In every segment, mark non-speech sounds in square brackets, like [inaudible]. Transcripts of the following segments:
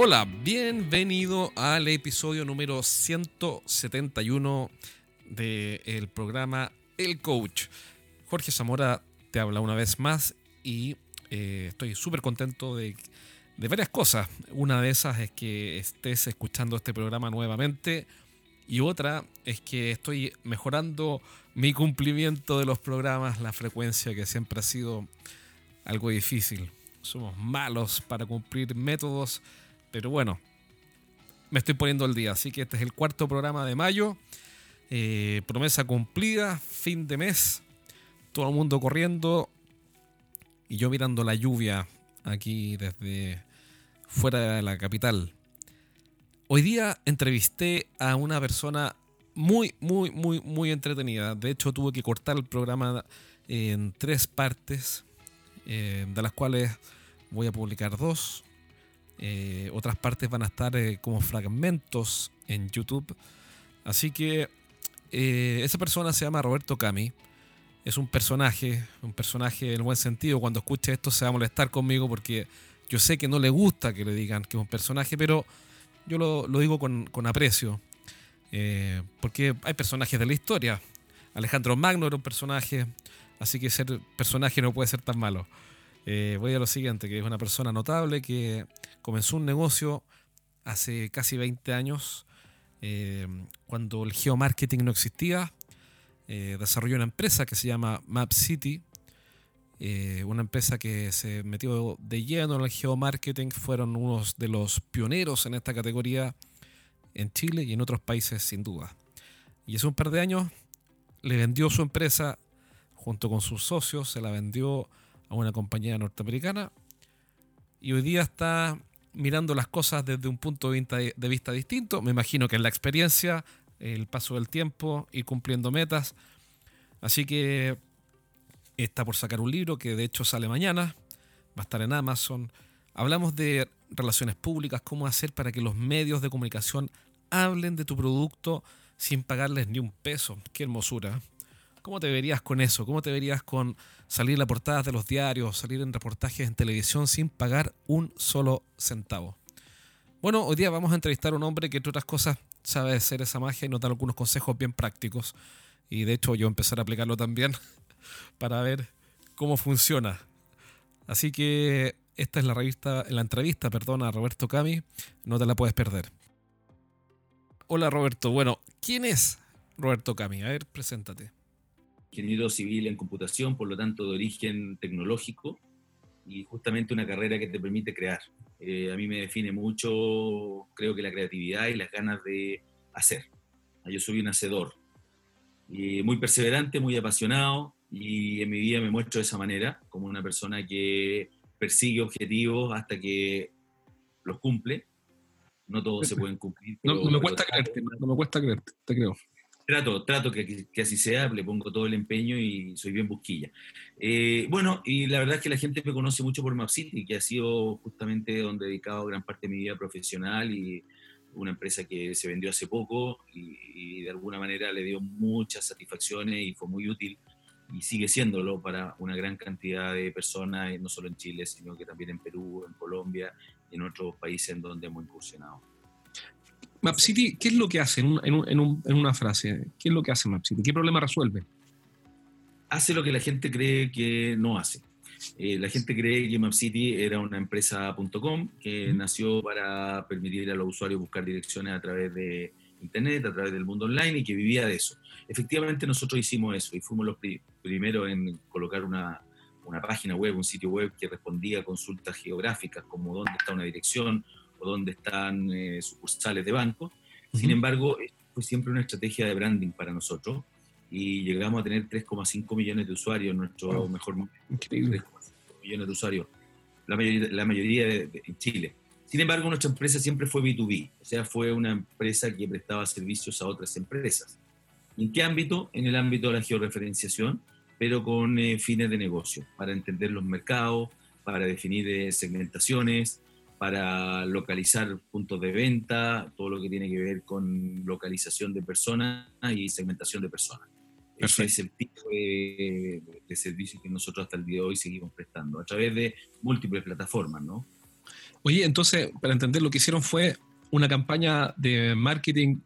Hola, bienvenido al episodio número 171 del programa El Coach. Jorge Zamora te habla una vez más y eh, estoy súper contento de, de varias cosas. Una de esas es que estés escuchando este programa nuevamente y otra es que estoy mejorando mi cumplimiento de los programas, la frecuencia que siempre ha sido algo difícil. Somos malos para cumplir métodos, pero bueno, me estoy poniendo al día. Así que este es el cuarto programa de mayo. Eh, promesa cumplida, fin de mes. Todo el mundo corriendo. Y yo mirando la lluvia aquí desde fuera de la capital. Hoy día entrevisté a una persona muy, muy, muy, muy entretenida. De hecho, tuve que cortar el programa en tres partes, eh, de las cuales voy a publicar dos. Eh, otras partes van a estar eh, como fragmentos en YouTube. Así que esa persona se llama Roberto Cami. Es un personaje, un personaje en el buen sentido. Cuando escuche esto se va a molestar conmigo porque yo sé que no le gusta que le digan que es un personaje, pero yo lo, digo con, aprecio, eh, porque hay personajes de la historia. Alejandro Magno era un personaje, así que ser personaje no puede ser tan malo. Eh, voy a lo siguiente, que es una persona notable que comenzó un negocio hace casi 20 años, eh, cuando el geomarketing no existía, desarrolló una empresa que se llama Map City, una empresa que se metió de lleno en el geomarketing, fueron unos de los pioneros en esta categoría en Chile y en otros países sin duda. Y hace un par de años le vendió su empresa junto con sus socios, se la vendió a una compañía norteamericana y hoy día está mirando las cosas desde un punto de vista distinto. Me imagino que es la experiencia, el paso del tiempo, y cumpliendo metas. Así que está por sacar un libro que de hecho sale mañana, va a estar en Amazon. Hablamos de relaciones públicas, cómo hacer para que los medios de comunicación hablen de tu producto sin pagarles ni un peso. Qué hermosura. ¿Cómo te verías con eso? ¿Cómo te verías con salir en la portada de los diarios, salir en reportajes en televisión sin pagar un solo centavo? Bueno, hoy día vamos a entrevistar a un hombre que, entre otras cosas, sabe hacer esa magia y nos da algunos consejos bien prácticos. Y de hecho, yo empezar a aplicarlo también [laughs] para ver cómo funciona. Así que esta es la revista, la entrevista, perdona, a Roberto Cami, no te la puedes perder. Hola Roberto, bueno, ¿quién es Roberto Cami? A ver, preséntate. Ingeniero civil en computación, por lo tanto de origen tecnológico y justamente una carrera que te permite crear. Eh, a mí me define mucho, creo que la creatividad y las ganas de hacer. Yo soy un hacedor, y muy perseverante, muy apasionado, y en mi vida me muestro de esa manera, como una persona que persigue objetivos hasta que los cumple. No todos se pueden cumplir. [laughs] no, me cuesta creerte, no me cuesta creerte, te creo. Trato, trato que, que, así sea, le pongo todo el empeño y soy bien busquilla. Eh, bueno, y la verdad es que la gente me conoce mucho por MapCity, que ha sido justamente donde he dedicado gran parte de mi vida profesional y una empresa que se vendió hace poco y, y de alguna manera le dio muchas satisfacciones y fue muy útil y sigue siéndolo para una gran cantidad de personas, no solo en Chile, sino que también en Perú, en Colombia y en otros países en donde hemos incursionado. MapCity, ¿qué es lo que hace en, en, una frase? ¿Qué es lo que hace MapCity? ¿Qué problema resuelve? Hace lo que la gente cree que no hace. Eh, la gente cree que MapCity era una empresa.com que nació para permitir a los usuarios buscar direcciones a través de Internet, a través del mundo online y que vivía de eso. Efectivamente nosotros hicimos eso y fuimos los primeros en colocar una, una, página web, un sitio web que respondía a consultas geográficas como dónde está una dirección o dónde están eh, sucursales de banco. Sin embargo, fue siempre una estrategia de branding para nosotros y llegamos a tener 3,5 millones de usuarios en nuestro mejor momento. Increíble. 3,5 millones de usuarios, la mayoría, la mayoría de, en Chile. Sin embargo, nuestra empresa siempre fue B2B, o sea, fue una empresa que prestaba servicios a otras empresas. ¿En qué ámbito? En el ámbito de la georreferenciación, pero con eh, fines de negocio, para entender los mercados, para definir eh, segmentaciones, para localizar puntos de venta, todo lo que tiene que ver con localización de personas y segmentación de personas. Ese es el tipo de, de servicio que nosotros hasta el día de hoy seguimos prestando, a través de múltiples plataformas, ¿no? Oye, entonces, para entender, lo que hicieron fue una campaña de marketing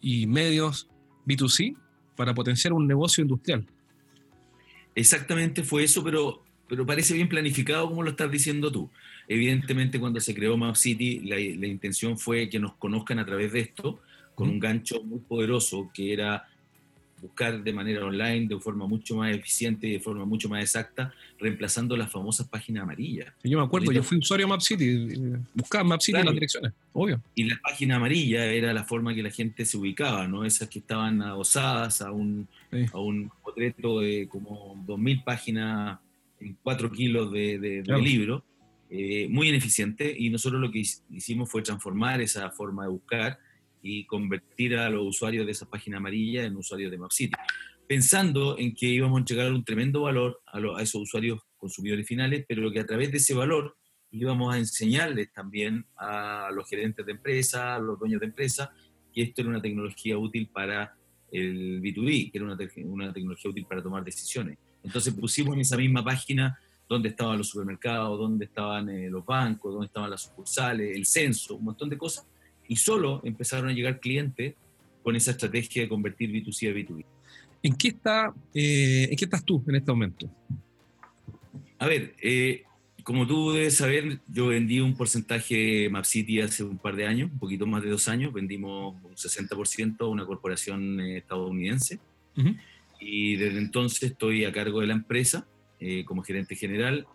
y medios B2C para potenciar un negocio industrial. Exactamente fue eso, pero, pero parece bien planificado como lo estás diciendo tú. Evidentemente, cuando se creó Map City, la, la intención fue que nos conozcan a través de esto, con un gancho muy poderoso que era buscar de manera online, de forma mucho más eficiente y de forma mucho más exacta, reemplazando las famosas páginas amarillas. Yo me acuerdo, yo fui usuario de Map City, buscaba Map City en las direcciones, obvio. Y la página amarilla era la forma que la gente se ubicaba, ¿no? Esas que estaban adosadas a un, a un de como 2.000 páginas 4 kilos de, de, libro, eh, muy ineficiente, y nosotros lo que hicimos fue transformar esa forma de buscar y convertir a los usuarios de esa página amarilla en usuarios de MapCity, pensando en que íbamos a entregar un tremendo valor a, a esos usuarios consumidores finales, pero que a través de ese valor íbamos a enseñarles también a los gerentes de empresa, a los dueños de empresa, que esto era una tecnología útil para el B2B, que era una, una tecnología útil para tomar decisiones. Entonces pusimos en esa misma página dónde estaban los supermercados, dónde estaban eh, los bancos, dónde estaban las sucursales, el censo, un montón de cosas, y solo empezaron a llegar clientes con esa estrategia de convertir B2C a B2B. ¿En qué, está, eh, ¿En qué estás tú en este momento? A ver, eh, como tú debes saber, yo vendí un porcentaje MapCity hace un par de años, un poquito más de dos años, vendimos un 60% a una corporación eh, estadounidense. Y desde entonces estoy a cargo de la empresa como gerente general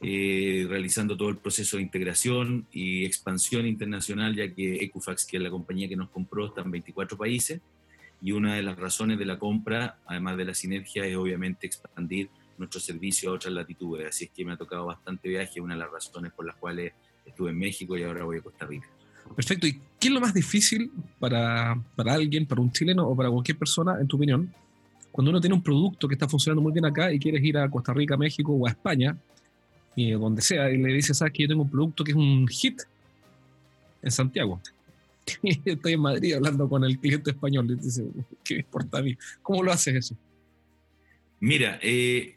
eh, realizando todo el proceso de integración y expansión internacional, ya que Equifax, que es la compañía que nos compró, está en 24 países, y una de las razones de la compra, además de la sinergia, es obviamente expandir nuestro servicio a otras latitudes, así es que me ha tocado bastante viaje, una de las razones por las cuales estuve en México y ahora voy a Costa Rica. Perfecto, ¿y qué es lo más difícil para, para alguien, para un chileno o para cualquier persona, en tu opinión, cuando uno tiene un producto que está funcionando muy bien acá y quieres ir a Costa Rica, México o a España, y donde sea, y le dice, sabes que yo tengo un producto que es un hit en Santiago. [laughs] Estoy en Madrid hablando con el cliente español, le dice, ¿qué me importa a mí? ¿Cómo lo haces eso? Mira, eh,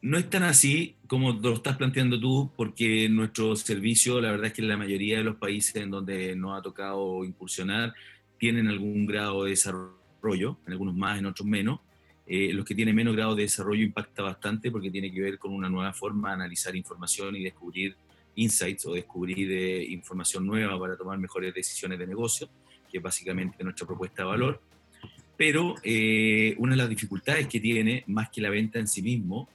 no es tan así como lo estás planteando tú, porque nuestro servicio, la verdad es que en la mayoría de los países en donde nos ha tocado incursionar, tienen algún grado de desarrollo, en algunos más, en otros menos, eh, los que tienen menos grado de desarrollo impacta bastante porque tiene que ver con una nueva forma de analizar información y descubrir insights o descubrir eh, información nueva para tomar mejores decisiones de negocio, que es básicamente nuestra propuesta de valor. Pero eh, una de las dificultades que tiene, más que la venta en sí mismo,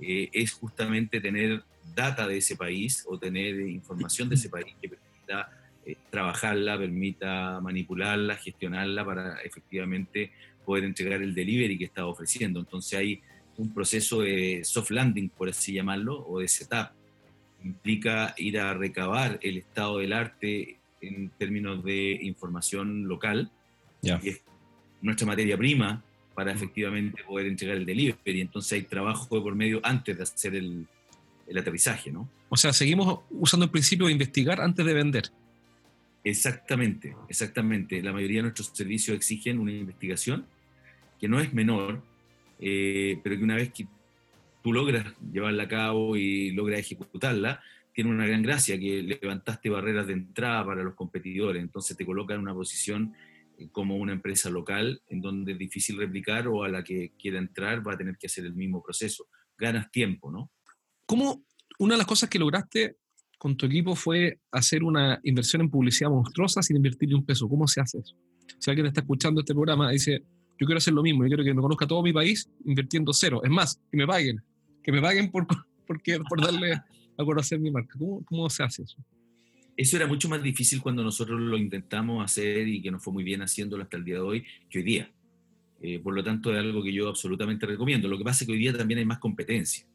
es justamente tener data de ese país o tener información de ese país que permita trabajarla, permita manipularla, gestionarla para efectivamente poder entregar el delivery que estaba ofreciendo. Entonces hay un proceso de soft landing, por así llamarlo, o de setup. Implica ir a recabar el estado del arte en términos de información local, yeah. y es nuestra materia prima para efectivamente poder entregar el delivery. Entonces hay trabajo por medio antes de hacer el, el aterrizaje, ¿no? O sea, seguimos usando el principio de investigar antes de vender. Exactamente, exactamente. La mayoría de nuestros servicios exigen una investigación que no es menor, eh, pero que una vez que tú logras llevarla a cabo y logras ejecutarla, tiene una gran gracia, que levantaste barreras de entrada para los competidores, entonces te coloca en una posición eh, como una empresa local en donde es difícil replicar o a la que quiera entrar va a tener que hacer el mismo proceso. Ganas tiempo, ¿no? ¿Cómo una de las cosas que lograste con tu equipo fue hacer una inversión en publicidad monstruosa sin invertir un peso? ¿Cómo se hace eso? Si alguien está escuchando este programa dice, yo quiero hacer lo mismo, yo quiero que me conozca todo mi país invirtiendo cero. Es más, que me paguen, que me paguen por, [laughs] porque, por darle a conocer mi marca. ¿Cómo, ¿Cómo se hace eso? Eso era mucho más difícil cuando nosotros lo intentamos hacer y que nos fue muy bien haciéndolo hasta el día de hoy que hoy día. Eh, por lo tanto, es algo que yo absolutamente recomiendo. Lo que pasa es que hoy día también hay más competencia.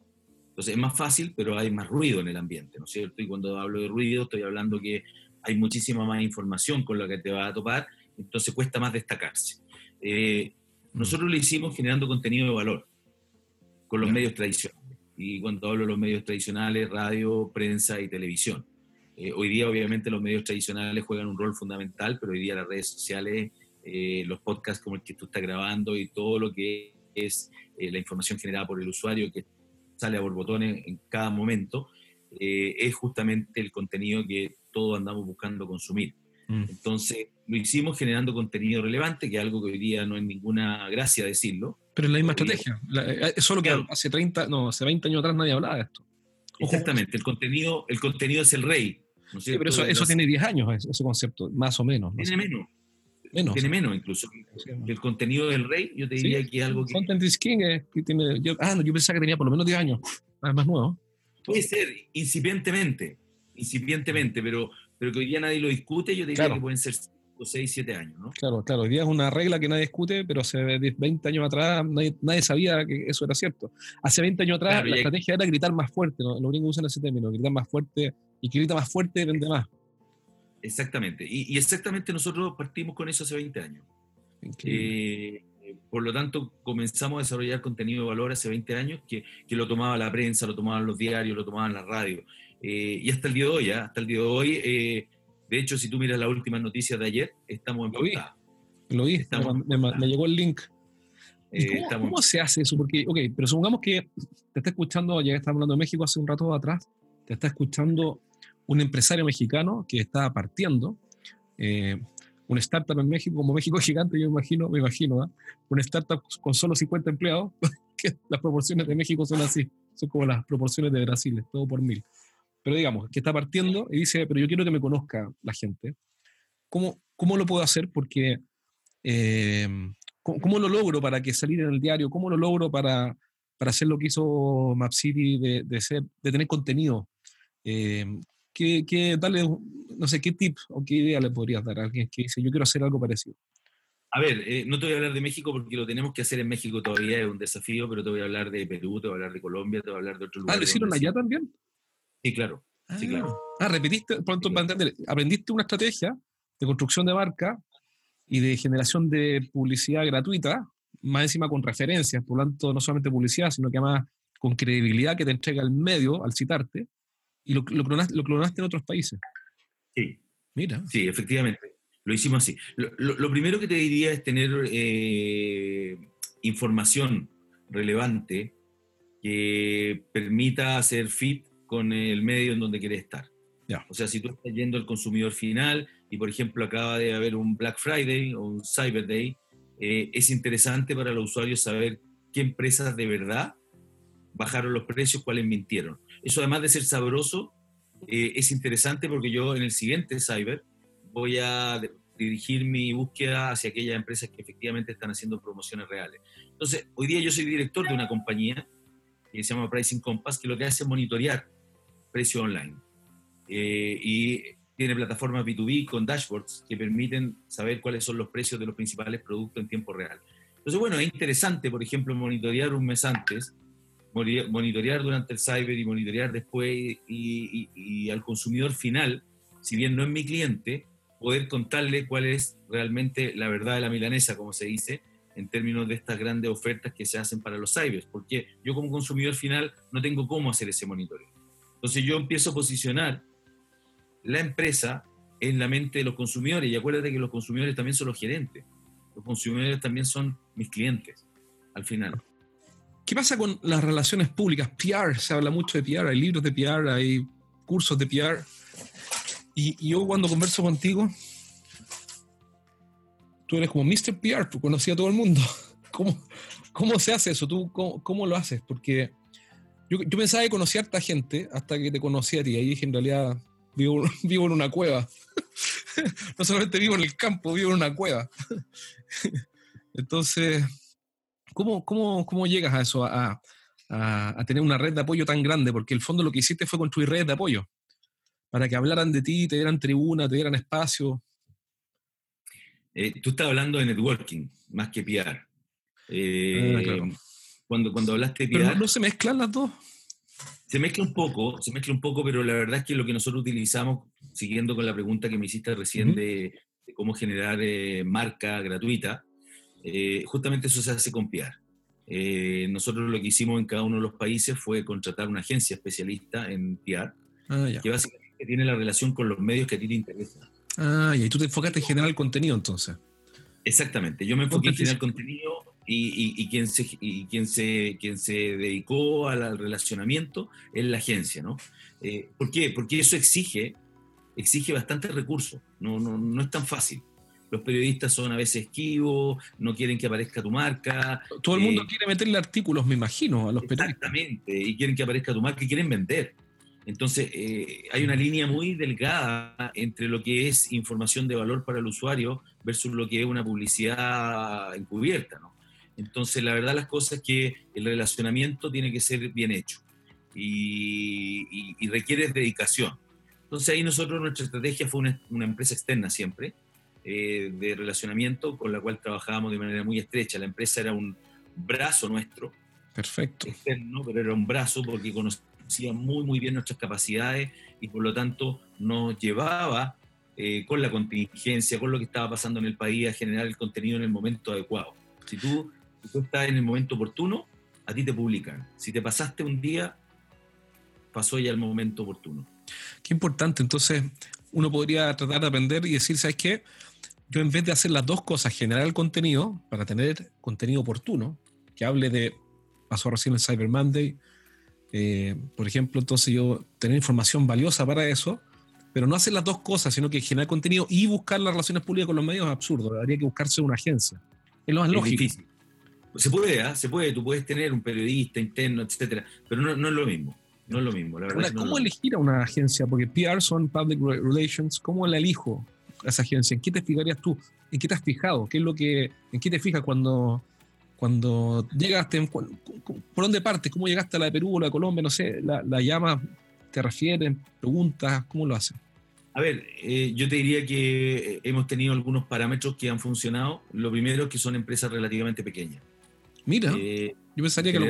Entonces es más fácil, pero hay más ruido en el ambiente, ¿no es cierto? Y cuando hablo de ruido, estoy hablando que hay muchísima más información con la que te va a topar, entonces cuesta más destacarse. Eh, nosotros lo hicimos generando contenido de valor con los medios tradicionales. Y cuando hablo de los medios tradicionales, radio, prensa y televisión. Eh, hoy día obviamente los medios tradicionales juegan un rol fundamental, pero hoy día las redes sociales, eh, los podcasts como el que tú estás grabando y todo lo que es la información generada por el usuario que sale a borbotones en cada momento, es justamente el contenido que todos andamos buscando consumir. Mm. Entonces, lo hicimos generando contenido relevante, que es algo que hoy día no es ninguna gracia decirlo. Pero es la misma estrategia. Eh, es solo que hace 30, no, hace 20 años atrás nadie hablaba de esto. Exactamente, el contenido, el contenido es el rey. pero eso, eso tiene 10 años, ese concepto, más o menos. Tiene menos. Menos. Tiene menos incluso. El contenido del rey, yo te diría que es algo que... Content is King que tiene... Yo, ah, no, yo pensaba que tenía por lo menos 10 años, más nuevo. Puede ser, incipientemente, incipientemente, pero, pero que hoy día nadie lo discute, yo diría que pueden ser 5, 6, 7 años, ¿no? Claro, claro, hoy día es una regla que nadie discute, pero hace 20 años atrás nadie, nadie sabía que eso era cierto. Hace 20 años atrás la estrategia era gritar más fuerte, ¿no? los gringos usan ese término, gritar más fuerte, y que grita más fuerte vende más. Exactamente, y, y, exactamente nosotros partimos con eso hace 20 años. Eh, por lo tanto, comenzamos a desarrollar contenido de valor hace 20 años que, que lo tomaba la prensa, lo tomaban los diarios, lo tomaban la radio. Eh, y hasta el día de hoy, ¿eh? hasta el día de hoy, eh, de hecho, si tú miras las últimas noticias de ayer, estamos en Lo vi, lo vi. me, llegó el link. cómo, se hace eso? Porque, ok, pero supongamos que te está escuchando, ya estamos hablando de México hace un rato atrás, te está escuchando un empresario mexicano que está partiendo, eh, una startup en México, como México gigante, yo me imagino, me imagino, ¿eh? una startup con solo 50 empleados, [laughs] que las proporciones de México son así, son como las proporciones de Brasil, todo por mil. Pero digamos, que está partiendo y dice, pero yo quiero que me conozca la gente. ¿Cómo, cómo lo puedo hacer? Porque, eh, ¿cómo, lo logro para que salir en el diario? ¿Cómo lo logro para, para hacer lo que hizo MapCity de, de, ser, de tener contenido? Eh, ¿qué, qué, dale, no sé, qué tip o qué idea le podrías dar a alguien que dice, yo quiero hacer algo parecido? A ver, eh, no te voy a hablar de México porque lo tenemos que hacer en México todavía, es un desafío, pero te voy a hablar de Perú, te voy a hablar de Colombia, te voy a hablar de otros lugares. Ah, ¿lo hicieron allá también? Sí, claro. sí, claro. Ah, repetiste, pronto para entender, aprendiste una estrategia de construcción de marca y de generación de publicidad gratuita, más encima con referencias, por lo tanto, no solamente publicidad, sino que además con credibilidad que te entrega el medio al citarte, y lo, lo, clonaste, en otros países. Sí. Mira. Sí, efectivamente. Lo hicimos así. Lo, primero que te diría es tener eh, información relevante que permita hacer fit con el medio en donde quieres estar. Ya. O sea, si tú estás yendo al consumidor final y, por ejemplo, acaba de haber un Black Friday o un Cyber Day, eh, es interesante para los usuarios saber qué empresas de verdad bajaron los precios, cuáles mintieron. Eso además de ser sabroso, eh, es interesante porque yo en el siguiente Cyber voy a dirigir mi búsqueda hacia aquellas empresas que efectivamente están haciendo promociones reales. Entonces, hoy día yo soy director de una compañía que se llama Pricing Compass, que lo que hace es monitorear precio online. Eh, y tiene plataformas B2B con dashboards que permiten saber cuáles son los precios de los principales productos en tiempo real. Entonces, bueno, es interesante, por ejemplo, monitorear un mes antes monitorear durante el cyber y monitorear después y, al consumidor final, si bien no es mi cliente, poder contarle cuál es realmente la verdad de la milanesa, como se dice, en términos de estas grandes ofertas que se hacen para los cybers, porque yo como consumidor final no tengo cómo hacer ese monitoreo. Entonces yo empiezo a posicionar la empresa en la mente de los consumidores y acuérdate que los consumidores también son los gerentes, los consumidores también son mis clientes al final. ¿Qué pasa con las relaciones públicas? PR, se habla mucho de PR, hay libros de PR, hay cursos de PR. Y, yo cuando converso contigo, tú eres como Mr. PR, tú conocías a todo el mundo. [laughs] ¿Cómo, cómo se hace eso? ¿Tú cómo, lo haces? Porque yo, yo, pensaba que conocía a esta gente hasta que te conocí a ti. Ahí dije, en realidad, vivo, [laughs] vivo en una cueva. [laughs] no solamente vivo en el campo, vivo en una cueva. [laughs] Entonces, ¿Cómo, cómo, cómo llegas a eso, a, a, tener una red de apoyo tan grande? Porque el fondo lo que hiciste fue construir redes de apoyo, para que hablaran de ti, te dieran tribuna, te dieran espacio. Eh, tú estás hablando de networking, más que PR. Eh, ah, cuando, cuando hablaste de PR... no, se mezclan las dos? Se mezcla un poco, se mezcla un poco, pero la verdad es que lo que nosotros utilizamos, siguiendo con la pregunta que me hiciste recién de, cómo generar eh, marca gratuita, eh, justamente eso se hace con PR. Eh, nosotros lo que hicimos en cada uno de los países fue contratar una agencia especialista en PR, ah, que básicamente tiene la relación con los medios que a ti te interesan. Ah, y tú te enfocaste en generar el contenido entonces. Exactamente, yo me enfoqué en generar contenido y, quien, se, y quien, se, quien se dedicó al, relacionamiento es la agencia, ¿no? Eh, ¿Por qué? Porque eso exige, exige bastante recursos, no, no, no es tan fácil. Los periodistas son a veces esquivos, no quieren que aparezca tu marca. Todo el mundo eh, quiere meterle artículos, me imagino, a los periodistas. Exactamente, y quieren que aparezca tu marca y quieren vender. Entonces, eh, hay una línea muy delgada entre lo que es información de valor para el usuario versus lo que es una publicidad encubierta, ¿no? Entonces, la verdad las cosas es que el relacionamiento tiene que ser bien hecho y, requiere dedicación. Entonces, ahí nosotros, nuestra estrategia fue una, empresa externa siempre, eh, de relacionamiento con la cual trabajábamos de manera muy estrecha. La empresa era un brazo nuestro. Perfecto. Externo, pero era un brazo porque conocía muy, muy bien nuestras capacidades y por lo tanto nos llevaba eh, con la contingencia, con lo que estaba pasando en el país, a generar el contenido en el momento adecuado. Si tú si tú estás en el momento oportuno, a ti te publican. Si te pasaste un día, pasó ya el momento oportuno. Qué importante. Entonces, uno podría tratar de aprender y decir, ¿sabes qué? Yo en vez de hacer las dos cosas, generar el contenido para tener contenido oportuno, que hable de, pasó recién el Cyber Monday, eh, por ejemplo, entonces yo tener información valiosa para eso, pero no hacer las dos cosas, sino que generar contenido y buscar las relaciones públicas con los medios es absurdo. Habría que buscarse una agencia. Es lo más lógico. Difícil. Se puede, ¿ah? se puede, tú puedes tener un periodista interno, etcétera, pero no, no es lo mismo. No es lo mismo, la verdad. ¿Cómo elegir a una agencia? Porque PR son Public Relations. ¿Cómo la elijo a esa agencia? ¿En qué te fijarías tú? ¿En qué te has fijado? ¿Qué es lo que, ¿En qué te fijas cuando, cuando llegaste? ¿Por dónde partes? ¿Cómo llegaste a la de Perú o la de Colombia? No sé, la, la llamas, te refieren, preguntas, ¿cómo lo hacen? A ver, eh, yo te diría que hemos tenido algunos parámetros que han funcionado. Lo primero es que son empresas relativamente pequeñas. Mira, eh, yo pensaría que lo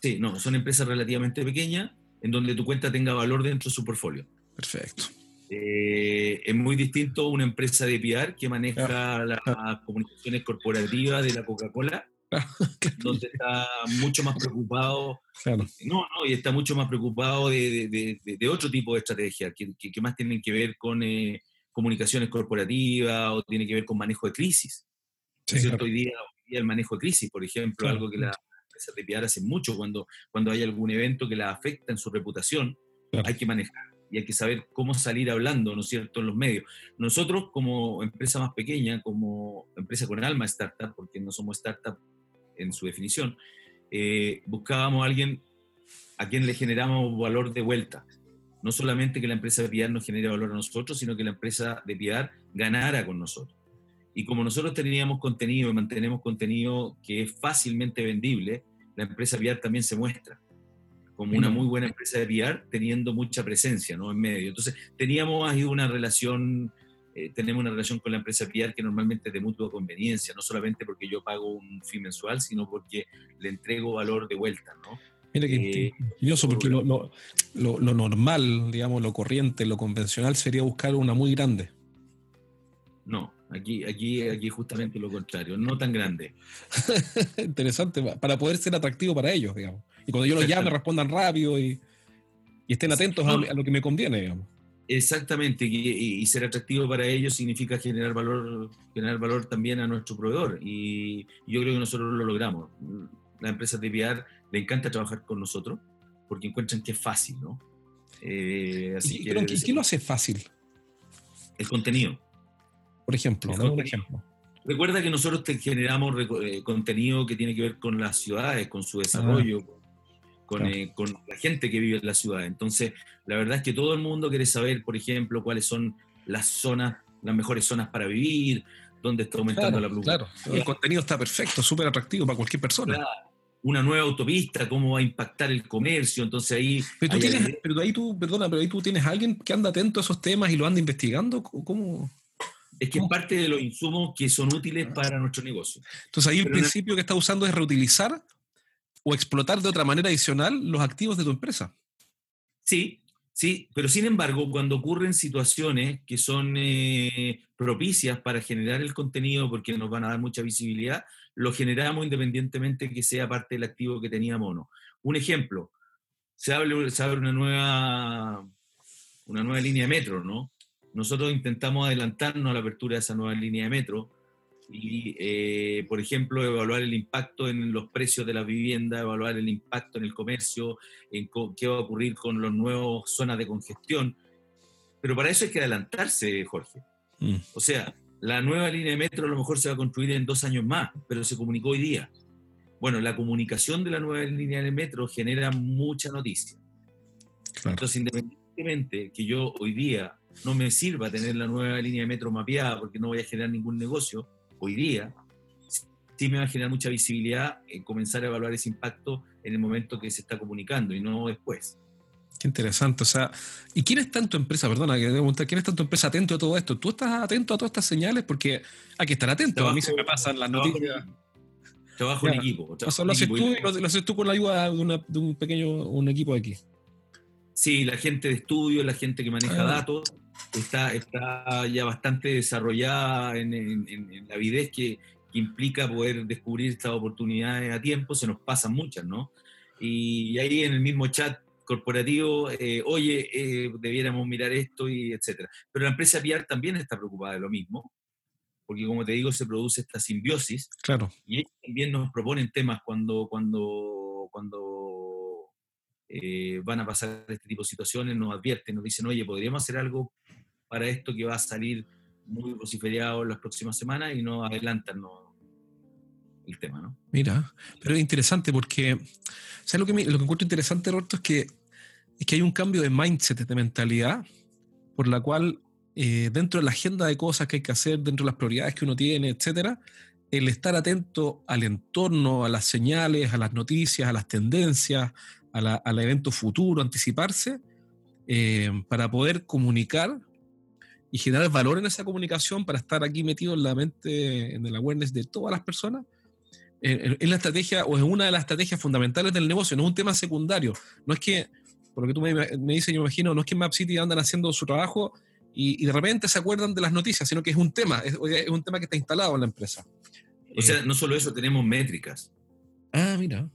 Sí, no, son empresas relativamente pequeñas en donde tu cuenta tenga valor dentro de su portfolio. Perfecto. Eh, es muy distinto una empresa de PR que maneja las comunicaciones corporativas de la Coca-Cola, [laughs] donde está mucho más preocupado. Claro. No, no, y está mucho más preocupado de, de, otro tipo de estrategias que, que, más tienen que ver con eh, comunicaciones corporativas o tiene que ver con manejo de crisis. Sí? Hoy día el manejo de crisis, por ejemplo, algo que las empresas de PR hacen mucho cuando, cuando hay algún evento que la afecta en su reputación, hay que manejar y hay que saber cómo salir hablando, ¿no es cierto?, en los medios. Nosotros como empresa más pequeña, como empresa con alma startup, porque no somos startup en su definición, eh, buscábamos a alguien a quien le generamos valor de vuelta. No solamente que la empresa de PR nos genere valor a nosotros, sino que la empresa de PR ganara con nosotros. Y como nosotros teníamos contenido y mantenemos contenido que es fácilmente vendible, la empresa VR también se muestra como una muy buena empresa de VR teniendo mucha presencia ¿no? en medio. Entonces teníamos ahí una relación, eh, tenemos una relación con la empresa VR que normalmente es de mutua conveniencia, no solamente porque yo pago un fee mensual, sino porque le entrego valor de vuelta. ¿no? Mira que eh, curioso, porque lo, lo, lo normal, digamos, lo corriente, lo convencional sería buscar una muy grande. No, Aquí, aquí, aquí justamente lo contrario, no tan grande. [laughs] Interesante, para poder ser atractivo para ellos, digamos. Y cuando yo los llame, respondan rápido y, estén atentos a, lo que me conviene, digamos. Exactamente, y, ser atractivo para ellos significa generar valor, generar valor también a nuestro proveedor. Y yo creo que nosotros lo logramos. Las empresas de PR le encanta trabajar con nosotros porque encuentran que es fácil, ¿no? Eh, así ¿Y, que, ¿Qué lo hace fácil? El contenido. Por ejemplo, ¿no? ejemplo. Recuerda que nosotros te generamos eh, contenido que tiene que ver con las ciudades, con su desarrollo, eh, con, la gente que vive en la ciudad. Entonces, la verdad es que todo el mundo quiere saber, por ejemplo, cuáles son las zonas, las mejores zonas para vivir, dónde está aumentando la pluma. Claro, el contenido está perfecto, súper atractivo para cualquier persona. Una nueva autopista, cómo va a impactar el comercio, entonces ahí... Pero, tú tienes, pero ahí tú, perdona, pero ahí tú tienes a alguien que anda atento a esos temas y lo anda investigando, ¿cómo...? Es que es parte de los insumos que son útiles para nuestro negocio. Entonces ahí el principio que está usando es reutilizar o explotar de otra manera adicional los activos de tu empresa. Sí, sí, pero sin embargo, cuando ocurren situaciones que son eh, propicias para generar el contenido porque nos van a dar mucha visibilidad, lo generamos independientemente que sea parte del activo que teníamos o Un ejemplo, se abre, se abre una, nueva, una nueva línea de metro, ¿no? Nosotros intentamos adelantarnos a la apertura de esa nueva línea de metro y, eh, por ejemplo, evaluar el impacto en los precios de la vivienda, evaluar el impacto en el comercio, en qué va a ocurrir con las nuevas zonas de congestión. Pero para eso hay que adelantarse, Jorge. Mm. O sea, la nueva línea de metro a lo mejor se va a construir en dos años más, pero se comunicó hoy día. Bueno, la comunicación de la nueva línea de metro genera mucha noticia. Entonces, independientemente que yo hoy día no me sirva tener la nueva línea de metro mapeada porque no voy a generar ningún negocio, hoy día sí me va a generar mucha visibilidad en comenzar a evaluar ese impacto en el momento que se está comunicando y no después. Qué interesante. O sea, ¿y quién está en tu empresa? Perdona, que preguntar, ¿quién está en tu empresa atento a todo esto? ¿Tú estás atento a todas estas señales? Porque hay que estar atento. a mí se me pasan las noticias. Trabajo en equipo. Trabajo lo, haces tú y lo, haces tú con la ayuda de, un pequeño un equipo de aquí. Sí, la gente de estudio, la gente que maneja ah. datos, está, está ya bastante desarrollada en, la avidez que, que, implica poder descubrir estas oportunidades a tiempo. Se nos pasan muchas, ¿no? Y ahí en el mismo chat corporativo, eh, oye, eh, debiéramos mirar esto y etcétera. Pero la empresa PR también está preocupada de lo mismo, porque como te digo, se produce esta simbiosis. Claro. Y ellos también nos proponen temas cuando, cuando, cuando eh, van a pasar este tipo de situaciones, nos advierten, nos dicen, oye, podríamos hacer algo para esto que va a salir muy vociferado en las próximas semanas y no adelantan el tema, ¿no? Mira, pero es interesante porque, ¿sabes lo que, me, lo que encuentro interesante, Roberto? Es que es que hay un cambio de mindset, de mentalidad, por la cual eh, dentro de la agenda de cosas que hay que hacer, dentro de las prioridades que uno tiene, etcétera, el estar atento al entorno, a las señales, a las noticias, a las tendencias, al evento futuro, anticiparse, eh, para poder comunicar y generar valor en esa comunicación, para estar aquí metido en la mente, en el awareness de todas las personas, eh, es la estrategia o es una de las estrategias fundamentales del negocio, no es un tema secundario. No es que por lo que tú me, dices, yo me imagino, no es que en Map City andan haciendo su trabajo y, de repente se acuerdan de las noticias, sino que es un tema, es, un tema que está instalado en la empresa. O sea, no solo eso, tenemos métricas. Ah, mira.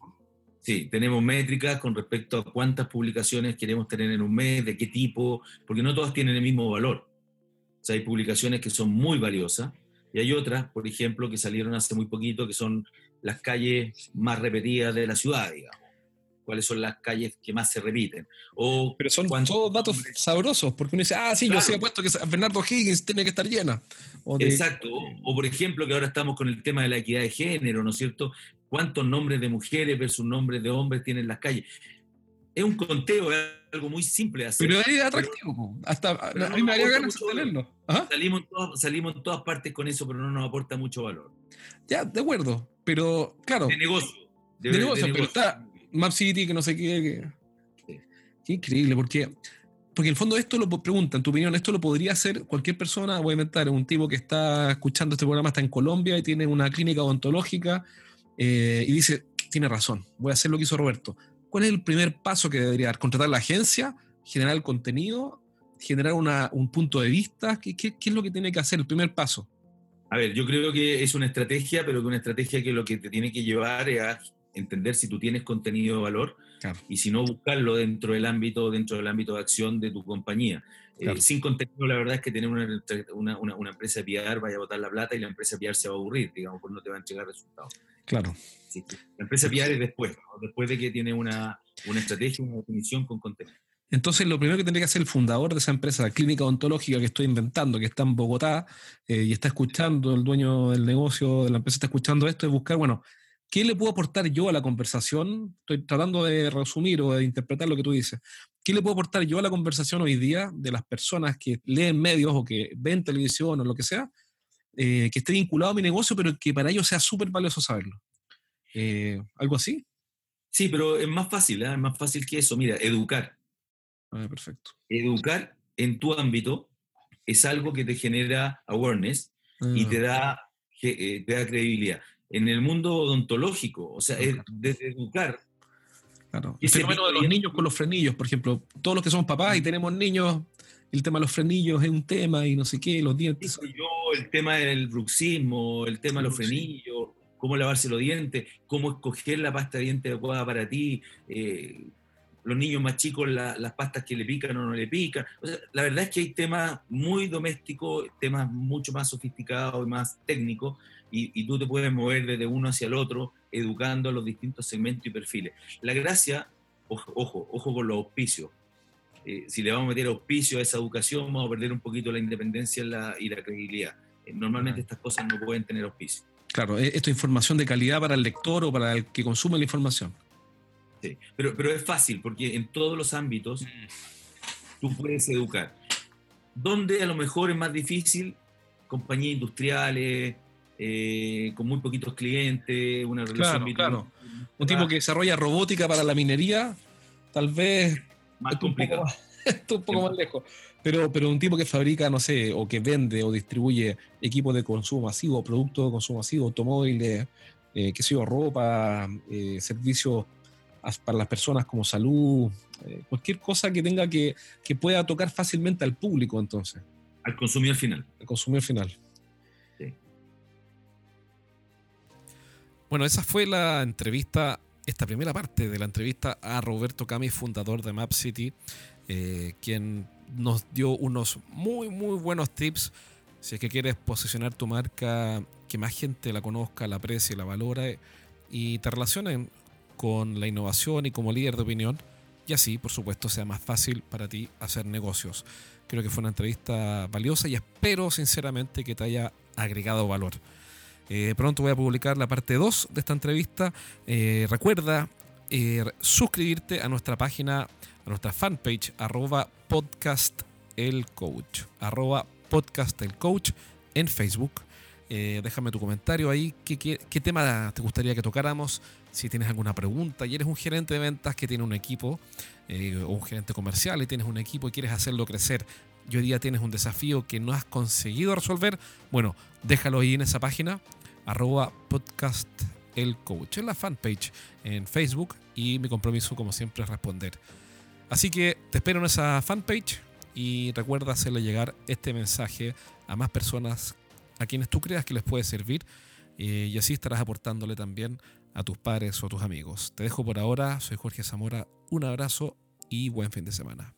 Sí, tenemos métricas con respecto a cuántas publicaciones queremos tener en un mes, de qué tipo, porque no todas tienen el mismo valor. O sea, hay publicaciones que son muy valiosas y hay otras, por ejemplo, que salieron hace muy poquito, que son las calles más repetidas de la ciudad, digamos cuáles son las calles que más se repiten. O Pero son todos datos sabrosos, porque uno dice, ah, sí, yo sí he puesto que Bernardo Higgins tiene que estar llena. Exacto. O, por ejemplo, que ahora estamos con el tema de la equidad de género, ¿no es cierto? ¿Cuántos nombres de mujeres versus nombres de hombres tienen las calles? Es un conteo, es algo muy simple de hacer. Pero es atractivo, hasta a mí me haría ganas de tenerlo. Salimos, salimos en todas partes con eso, pero no nos aporta mucho valor. Ya, de acuerdo, pero claro. De negocio. De, negocio, pero está, Map City, que no sé qué. Qué increíble, porque, porque en el fondo esto lo preguntan, en tu opinión, esto lo podría hacer cualquier persona, voy a inventar, un tipo que está escuchando este programa, está en Colombia y tiene una clínica odontológica eh, y dice, tiene razón, voy a hacer lo que hizo Roberto. ¿Cuál es el primer paso que debería dar? ¿Contratar la agencia? ¿Generar el contenido? ¿Generar una, un punto de vista? ¿Qué, ¿Qué, qué, es lo que tiene que hacer? El primer paso. A ver, yo creo que es una estrategia, pero que una estrategia que lo que te tiene que llevar es a entender si tú tienes contenido de valor y si no buscarlo dentro del ámbito dentro del ámbito de acción de tu compañía. Eh, sin contenido, la verdad es que tener una, una, una, empresa de PR vaya a botar la plata y la empresa PR se va a aburrir, digamos, porque no te va a entregar resultados. Claro. La empresa PR es después, después de que tiene una, una estrategia, una definición con contenido. Entonces, lo primero que tendría que hacer el fundador de esa empresa, la clínica odontológica que estoy inventando, que está en Bogotá eh, y está escuchando, el dueño del negocio de la empresa está escuchando esto, es buscar, bueno, ¿Qué le puedo aportar yo a la conversación? Estoy tratando de resumir o de interpretar lo que tú dices. ¿Qué le puedo aportar yo a la conversación hoy día de las personas que leen medios o que ven televisión o lo que sea, eh, que esté vinculado a mi negocio, pero que para ellos sea súper valioso saberlo? Eh, ¿Algo así? Sí, pero es más fácil, ¿eh? es más fácil que eso. Mira, educar. Ah, perfecto. Educar en tu ámbito es algo que te genera awareness y ah. te da, te da credibilidad en el mundo odontológico, o sea, es de educar. Claro. El fenómeno de los niños con los frenillos, por ejemplo, todos los que somos papás y tenemos niños, el tema de los frenillos es un tema y no sé qué, los dientes. Yo, el tema del bruxismo, el tema de los frenillos, cómo lavarse los dientes, cómo escoger la pasta de dientes adecuada para ti, eh, los niños más chicos las pastas que le pican o no le pican. la verdad es que hay temas muy domésticos, temas mucho más sofisticados y más técnicos y, tú te puedes mover desde uno hacia el otro, educando a los distintos segmentos y perfiles. La gracia, ojo, ojo, con los auspicios. Eh, si le vamos a meter auspicio a esa educación, vamos a perder un poquito la independencia y la credibilidad. Eh, normalmente estas cosas no pueden tener auspicio. Claro, e-, esto es información de calidad para el lector o para el que consume la información. Sí, pero, pero es fácil porque en todos los ámbitos mm. tú puedes educar. Donde a lo mejor es más difícil, compañías industriales, eh, con muy poquitos clientes, una relación claro, Un tipo que desarrolla robótica para la minería, tal vez más complicado. Esto un poco [laughs] más lejos. Pero, pero un tipo que fabrica, no sé, o que vende o distribuye equipos de consumo masivo, productos de consumo masivo, automóviles, eh, qué sé yo, ropa, eh, servicios para las personas como salud, eh, cualquier cosa que tenga que, que pueda tocar fácilmente al público entonces. Al consumidor final. Al consumidor final. Sí. Bueno, esa fue la entrevista, esta primera parte de la entrevista a Roberto Cami, fundador de Map City, eh, quien nos dio unos muy, muy buenos tips. Si es que quieres posicionar tu marca, que más gente la conozca, la aprecie, la valore y te relacionen con la innovación y como líder de opinión, y así, por supuesto, sea más fácil para ti hacer negocios. Creo que fue una entrevista valiosa y espero sinceramente que te haya agregado valor. Eh, pronto voy a publicar la parte 2 de esta entrevista. Eh, recuerda eh, suscribirte a nuestra página, a nuestra fanpage, arroba podcast el podcast en Facebook. Déjame tu comentario ahí. ¿Qué, qué, tema te gustaría que tocáramos? Si tienes alguna pregunta y eres un gerente de ventas que tiene un equipo, o un gerente comercial y tienes un equipo y quieres hacerlo crecer, y hoy día tienes un desafío que no has conseguido resolver, bueno, déjalo ahí en esa página, arroba podcast el coach, en la fanpage en Facebook y mi compromiso como siempre es responder. Así que te espero en esa fanpage y recuerda hacerle llegar este mensaje a más personas a quienes tú creas que les puede servir eh, y así estarás aportándole también a tus pares o a tus amigos. Te dejo por ahora, soy Jorge Zamora, un abrazo y buen fin de semana.